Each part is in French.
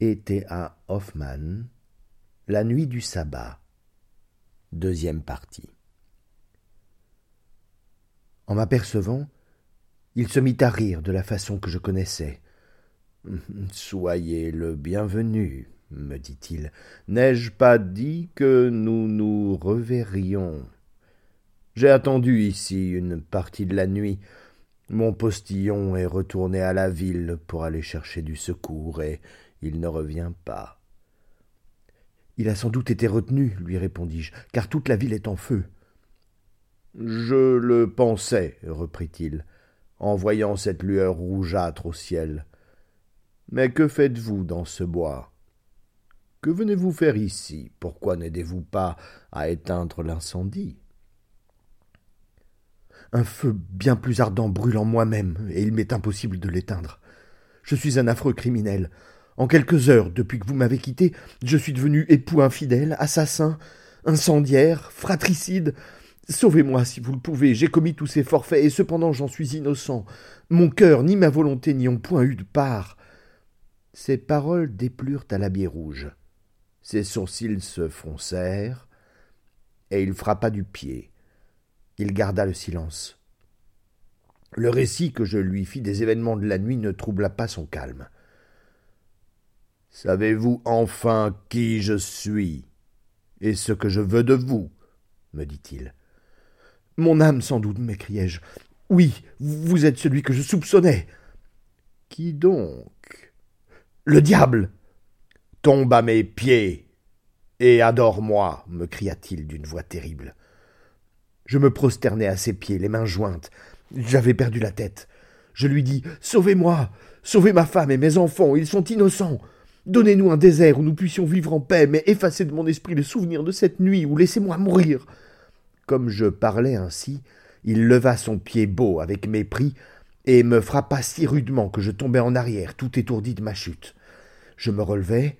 était à Hoffmann, la nuit du sabbat. Deuxième partie. En m'apercevant, il se mit à rire de la façon que je connaissais. Soyez le bienvenu, me dit-il. N'ai-je pas dit que nous nous reverrions? J'ai attendu ici une partie de la nuit. Mon postillon est retourné à la ville pour aller chercher du secours et il ne revient pas. Il a sans doute été retenu, lui répondis-je, car toute la ville est en feu. Je le pensais, reprit-il, en voyant cette lueur rougeâtre au ciel. Mais que faites-vous dans ce bois? Que venez-vous faire ici? Pourquoi n'aidez-vous pas à éteindre l'incendie? Un feu bien plus ardent brûle en moi-même, et il m'est impossible de l'éteindre. Je suis un affreux criminel. En quelques heures, depuis que vous m'avez quitté, je suis devenu époux infidèle, assassin, incendiaire, fratricide. Sauvez-moi si vous le pouvez, j'ai commis tous ces forfaits, et cependant j'en suis innocent. Mon cœur ni ma volonté n'y ont point eu de part. Ces paroles déplurent à l'habit rouge. Ses sourcils se froncèrent, et il frappa du pied. Il garda le silence. Le récit que je lui fis des événements de la nuit ne troubla pas son calme. Savez-vous enfin qui je suis et ce que je veux de vous me dit-il. Mon âme, sans doute, m'écriai-je. Oui, vous êtes celui que je soupçonnais. Qui donc? Le diable Tombe à mes pieds et adore-moi, me cria-t-il d'une voix terrible. Je me prosternai à ses pieds, les mains jointes. J'avais perdu la tête. Je lui dis Sauvez-moi Sauvez ma femme et mes enfants, ils sont innocents. Donnez-nous un désert où nous puissions vivre en paix, mais effacez de mon esprit le souvenir de cette nuit, ou laissez-moi mourir. Comme je parlais ainsi, il leva son pied beau avec mépris, et me frappa si rudement que je tombai en arrière, tout étourdi de ma chute. Je me relevai.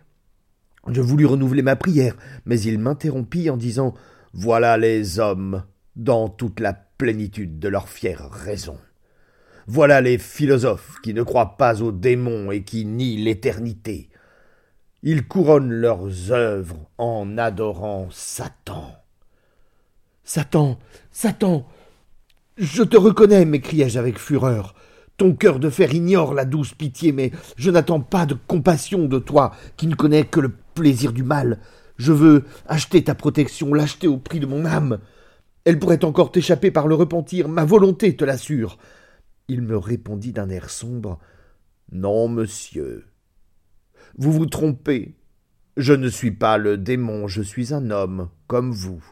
Je voulus renouveler ma prière, mais il m'interrompit en disant Voilà les hommes, dans toute la plénitude de leur fière raison. Voilà les philosophes qui ne croient pas aux démons et qui nient l'éternité. Ils couronnent leurs œuvres en adorant Satan. Satan. Satan. Je te reconnais, m'écriai-je avec fureur. Ton cœur de fer ignore la douce pitié, mais je n'attends pas de compassion de toi, qui ne connais que le plaisir du mal. Je veux acheter ta protection, l'acheter au prix de mon âme. Elle pourrait encore t'échapper par le repentir, ma volonté te l'assure. Il me répondit d'un air sombre. Non, monsieur, vous vous trompez. Je ne suis pas le démon, je suis un homme, comme vous.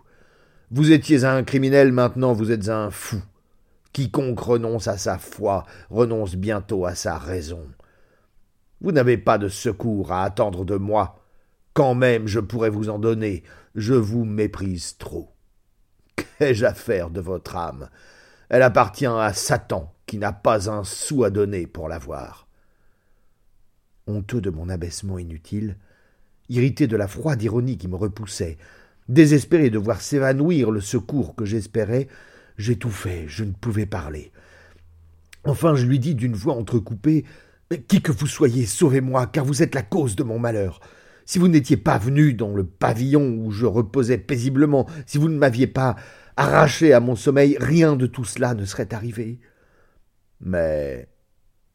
Vous étiez un criminel, maintenant vous êtes un fou. Quiconque renonce à sa foi renonce bientôt à sa raison. Vous n'avez pas de secours à attendre de moi. Quand même je pourrais vous en donner, je vous méprise trop. Qu'ai-je à faire de votre âme? Elle appartient à Satan, qui n'a pas un sou à donner pour l'avoir honteux de mon abaissement inutile, irrité de la froide ironie qui me repoussait, désespéré de voir s'évanouir le secours que j'espérais, j'étouffais, je ne pouvais parler. Enfin je lui dis d'une voix entrecoupée. Qui que vous soyez, sauvez-moi, car vous êtes la cause de mon malheur. Si vous n'étiez pas venu dans le pavillon où je reposais paisiblement, si vous ne m'aviez pas arraché à mon sommeil, rien de tout cela ne serait arrivé. Mais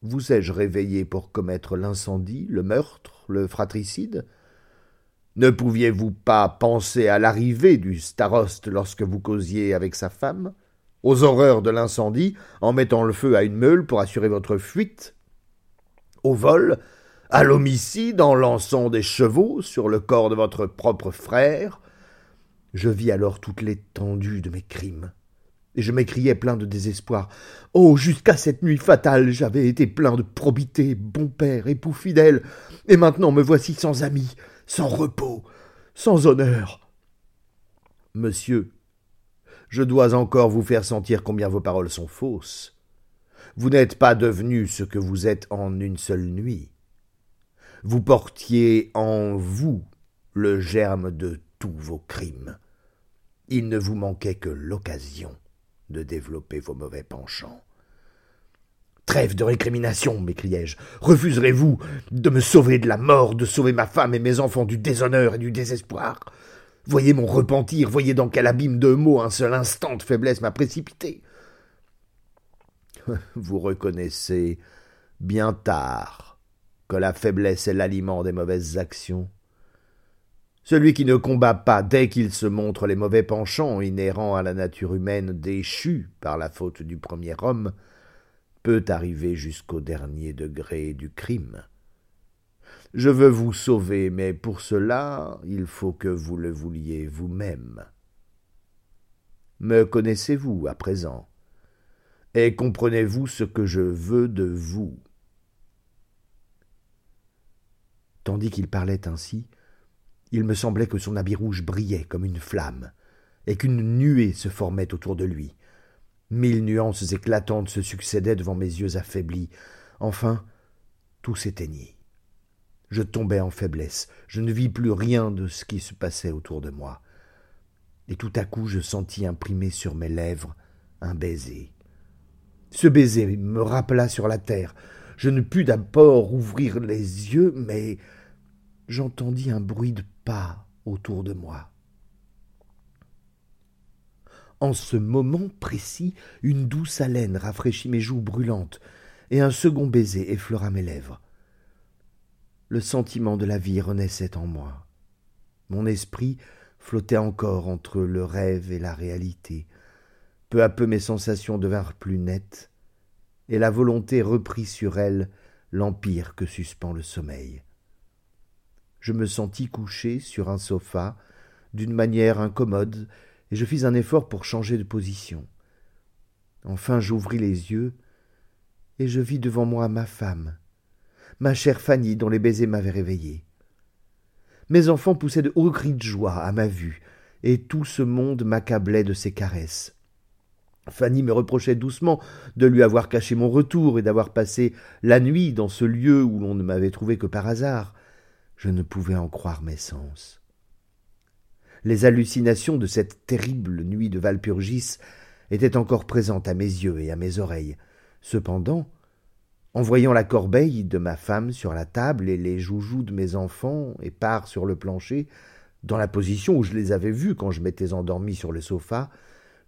vous ai-je réveillé pour commettre l'incendie, le meurtre, le fratricide? Ne pouviez-vous pas penser à l'arrivée du staroste lorsque vous causiez avec sa femme? Aux horreurs de l'incendie, en mettant le feu à une meule pour assurer votre fuite? Au vol À l'homicide en lançant des chevaux sur le corps de votre propre frère? Je vis alors toute l'étendue de mes crimes et je m'écriais plein de désespoir. Oh, jusqu'à cette nuit fatale, j'avais été plein de probité, bon père, époux fidèle, et maintenant me voici sans amis, sans repos, sans honneur. Monsieur, je dois encore vous faire sentir combien vos paroles sont fausses. Vous n'êtes pas devenu ce que vous êtes en une seule nuit. Vous portiez en vous le germe de tous vos crimes. Il ne vous manquait que l'occasion de développer vos mauvais penchants. Trêve de récrimination, m'écriai-je. Refuserez-vous de me sauver de la mort, de sauver ma femme et mes enfants du déshonneur et du désespoir? Voyez mon repentir, voyez dans quel abîme de mots un seul instant de faiblesse m'a précipité. Vous reconnaissez bien tard que la faiblesse est l'aliment des mauvaises actions. Celui qui ne combat pas dès qu'il se montre les mauvais penchants inhérents à la nature humaine déchue par la faute du premier homme peut arriver jusqu'au dernier degré du crime. Je veux vous sauver, mais pour cela il faut que vous le vouliez vous-même. Me connaissez-vous à présent? Et comprenez-vous ce que je veux de vous? Tandis qu'il parlait ainsi, il me semblait que son habit rouge brillait comme une flamme, et qu'une nuée se formait autour de lui. Mille nuances éclatantes se succédaient devant mes yeux affaiblis. Enfin, tout s'éteignit. Je tombai en faiblesse, je ne vis plus rien de ce qui se passait autour de moi. Et tout à coup je sentis imprimer sur mes lèvres un baiser. Ce baiser me rappela sur la terre. Je ne pus d'abord ouvrir les yeux, mais j'entendis un bruit de pas autour de moi. En ce moment précis, une douce haleine rafraîchit mes joues brûlantes, et un second baiser effleura mes lèvres. Le sentiment de la vie renaissait en moi. Mon esprit flottait encore entre le rêve et la réalité. Peu à peu mes sensations devinrent plus nettes, et la volonté reprit sur elle l'empire que suspend le sommeil je me sentis couché sur un sofa d'une manière incommode, et je fis un effort pour changer de position. Enfin j'ouvris les yeux, et je vis devant moi ma femme, ma chère Fanny dont les baisers m'avaient réveillé. Mes enfants poussaient de hauts cris de joie à ma vue, et tout ce monde m'accablait de ses caresses. Fanny me reprochait doucement de lui avoir caché mon retour et d'avoir passé la nuit dans ce lieu où l'on ne m'avait trouvé que par hasard. Je ne pouvais en croire mes sens. Les hallucinations de cette terrible nuit de Valpurgis étaient encore présentes à mes yeux et à mes oreilles. Cependant, en voyant la corbeille de ma femme sur la table et les joujoux de mes enfants épars sur le plancher, dans la position où je les avais vus quand je m'étais endormi sur le sofa,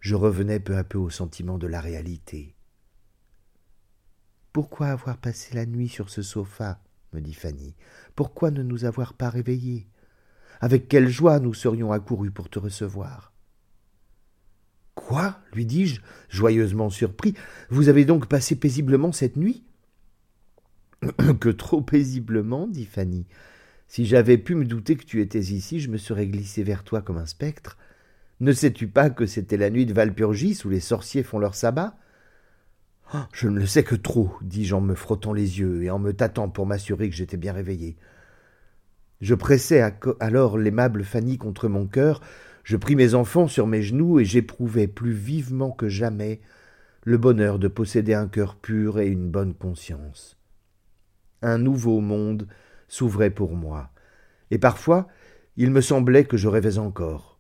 je revenais peu à peu au sentiment de la réalité. Pourquoi avoir passé la nuit sur ce sofa? Me dit Fanny. Pourquoi ne nous avoir pas réveillés? Avec quelle joie nous serions accourus pour te recevoir. Quoi? lui dis-je, joyeusement surpris. Vous avez donc passé paisiblement cette nuit? Que trop paisiblement, dit Fanny. Si j'avais pu me douter que tu étais ici, je me serais glissé vers toi comme un spectre. Ne sais-tu pas que c'était la nuit de Valpurgis où les sorciers font leur sabbat? Je ne le sais que trop, dis-je en me frottant les yeux et en me tâtant pour m'assurer que j'étais bien réveillé. Je pressai alors l'aimable Fanny contre mon cœur, je pris mes enfants sur mes genoux et j'éprouvais plus vivement que jamais le bonheur de posséder un cœur pur et une bonne conscience. Un nouveau monde s'ouvrait pour moi, et parfois il me semblait que je rêvais encore.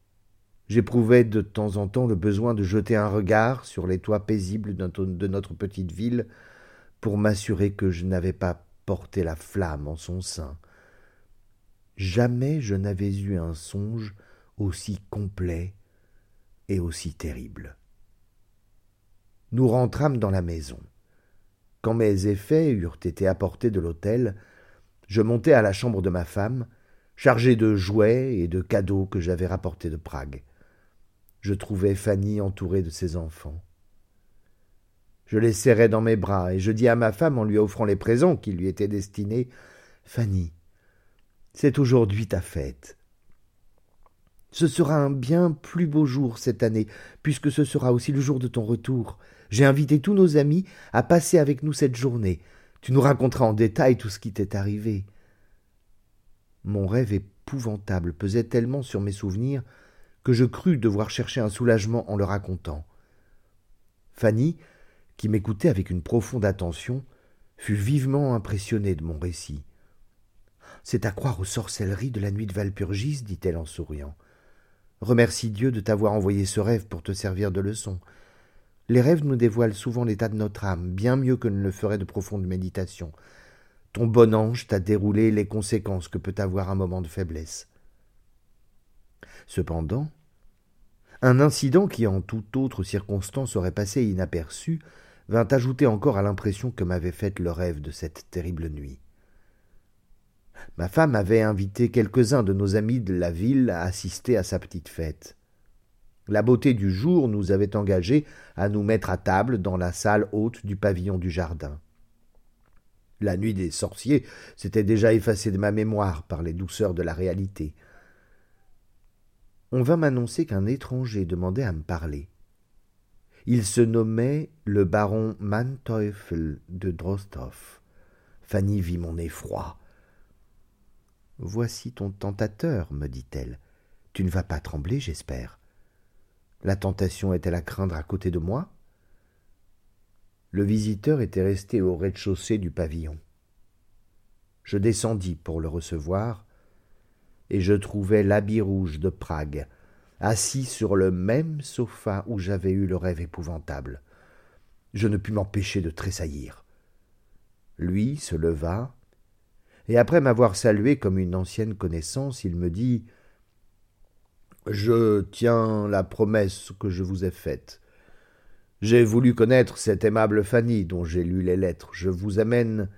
J'éprouvais de temps en temps le besoin de jeter un regard sur les toits paisibles de notre petite ville pour m'assurer que je n'avais pas porté la flamme en son sein. Jamais je n'avais eu un songe aussi complet et aussi terrible. Nous rentrâmes dans la maison. Quand mes effets eurent été apportés de l'hôtel, je montai à la chambre de ma femme, chargé de jouets et de cadeaux que j'avais rapportés de Prague je trouvai Fanny entourée de ses enfants. Je les serrai dans mes bras, et je dis à ma femme en lui offrant les présents qui lui étaient destinés Fanny, c'est aujourd'hui ta fête. Ce sera un bien plus beau jour cette année, puisque ce sera aussi le jour de ton retour. J'ai invité tous nos amis à passer avec nous cette journée. Tu nous raconteras en détail tout ce qui t'est arrivé. Mon rêve épouvantable pesait tellement sur mes souvenirs que je crus devoir chercher un soulagement en le racontant. Fanny, qui m'écoutait avec une profonde attention, fut vivement impressionnée de mon récit. C'est à croire aux sorcelleries de la nuit de Valpurgis, dit-elle en souriant. Remercie Dieu de t'avoir envoyé ce rêve pour te servir de leçon. Les rêves nous dévoilent souvent l'état de notre âme, bien mieux que ne le ferait de profondes méditations. Ton bon ange t'a déroulé les conséquences que peut avoir un moment de faiblesse. Cependant, un incident qui en toute autre circonstance aurait passé inaperçu vint ajouter encore à l'impression que m'avait faite le rêve de cette terrible nuit. Ma femme avait invité quelques-uns de nos amis de la ville à assister à sa petite fête. La beauté du jour nous avait engagés à nous mettre à table dans la salle haute du pavillon du jardin. La nuit des sorciers s'était déjà effacée de ma mémoire par les douceurs de la réalité. On vint m'annoncer qu'un étranger demandait à me parler. Il se nommait le baron Manteuffel de Drostow. Fanny vit mon effroi. Voici ton tentateur, me dit-elle. Tu ne vas pas trembler, j'espère. La tentation est-elle à craindre à côté de moi? Le visiteur était resté au rez-de-chaussée du pavillon. Je descendis pour le recevoir, et je trouvai l'habit rouge de Prague, assis sur le même sofa où j'avais eu le rêve épouvantable. Je ne pus m'empêcher de tressaillir. Lui se leva, et après m'avoir salué comme une ancienne connaissance, il me dit Je tiens la promesse que je vous ai faite. J'ai voulu connaître cette aimable Fanny dont j'ai lu les lettres. Je vous amène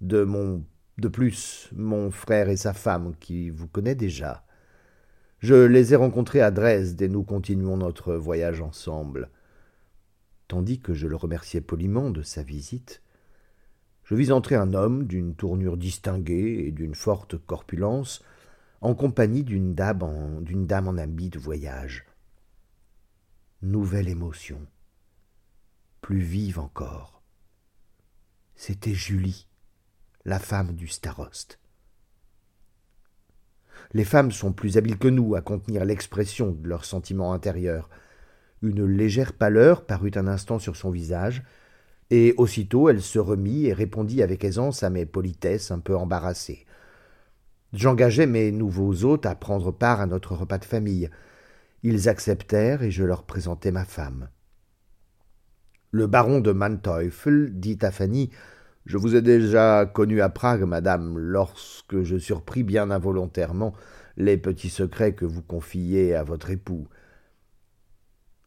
de mon de plus mon frère et sa femme qui vous connaît déjà. Je les ai rencontrés à Dresde et nous continuons notre voyage ensemble. Tandis que je le remerciais poliment de sa visite, je vis entrer un homme d'une tournure distinguée et d'une forte corpulence, en compagnie d'une dame en, d'une habit de voyage. Nouvelle émotion, plus vive encore. C'était Julie, la femme du staroste. Les femmes sont plus habiles que nous à contenir l'expression de leurs sentiments intérieurs. Une légère pâleur parut un instant sur son visage, et aussitôt elle se remit et répondit avec aisance à mes politesses un peu embarrassées. J'engageai mes nouveaux hôtes à prendre part à notre repas de famille. Ils acceptèrent et je leur présentai ma femme. Le baron de Manteuffel dit à Fanny Je vous ai déjà connue à Prague, madame, lorsque je surpris bien involontairement les petits secrets que vous confiez à votre époux.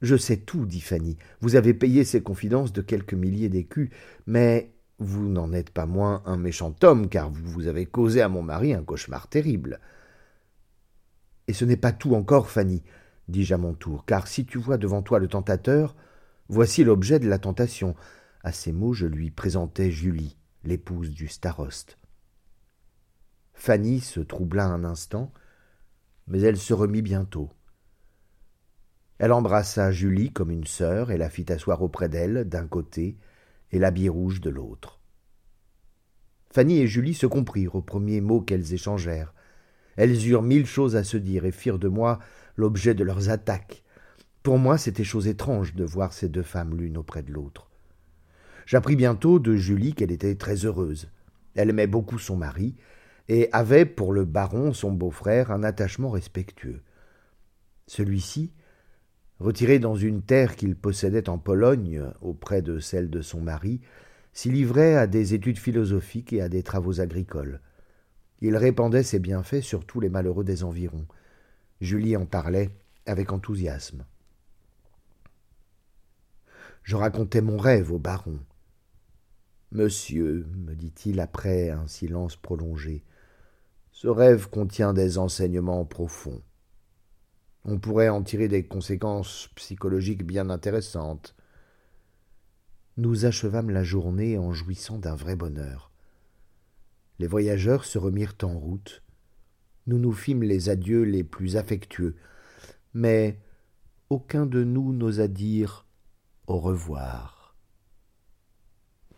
Je sais tout, dit Fanny. Vous avez payé ces confidences de quelques milliers d'écus, mais vous n'en êtes pas moins un méchant homme, car vous vous avez causé à mon mari un cauchemar terrible. Et ce n'est pas tout encore, Fanny, dis-je à mon tour, car si tu vois devant toi le tentateur, voici l'objet de la tentation. À ces mots, je lui présentai Julie, l'épouse du staroste. Fanny se troubla un instant, mais elle se remit bientôt. Elle embrassa Julie comme une sœur et la fit asseoir auprès d'elle d'un côté et l'habit rouge de l'autre. Fanny et Julie se comprirent aux premiers mots qu'elles échangèrent. Elles eurent mille choses à se dire et firent de moi l'objet de leurs attaques. Pour moi, c'était chose étrange de voir ces deux femmes l'une auprès de l'autre. J'appris bientôt de Julie qu'elle était très heureuse. Elle aimait beaucoup son mari, et avait pour le baron, son beau-frère, un attachement respectueux. Celui-ci, Retiré dans une terre qu'il possédait en Pologne, auprès de celle de son mari, s'y livrait à des études philosophiques et à des travaux agricoles. Il répandait ses bienfaits sur tous les malheureux des environs. Julie en parlait avec enthousiasme. Je racontai mon rêve au baron. Monsieur, me dit-il après un silence prolongé, ce rêve contient des enseignements profonds. On pourrait en tirer des conséquences psychologiques bien intéressantes. Nous achevâmes la journée en jouissant d'un vrai bonheur. Les voyageurs se remirent en route. Nous nous fîmes les adieux les plus affectueux, mais aucun de nous n'osa dire au revoir.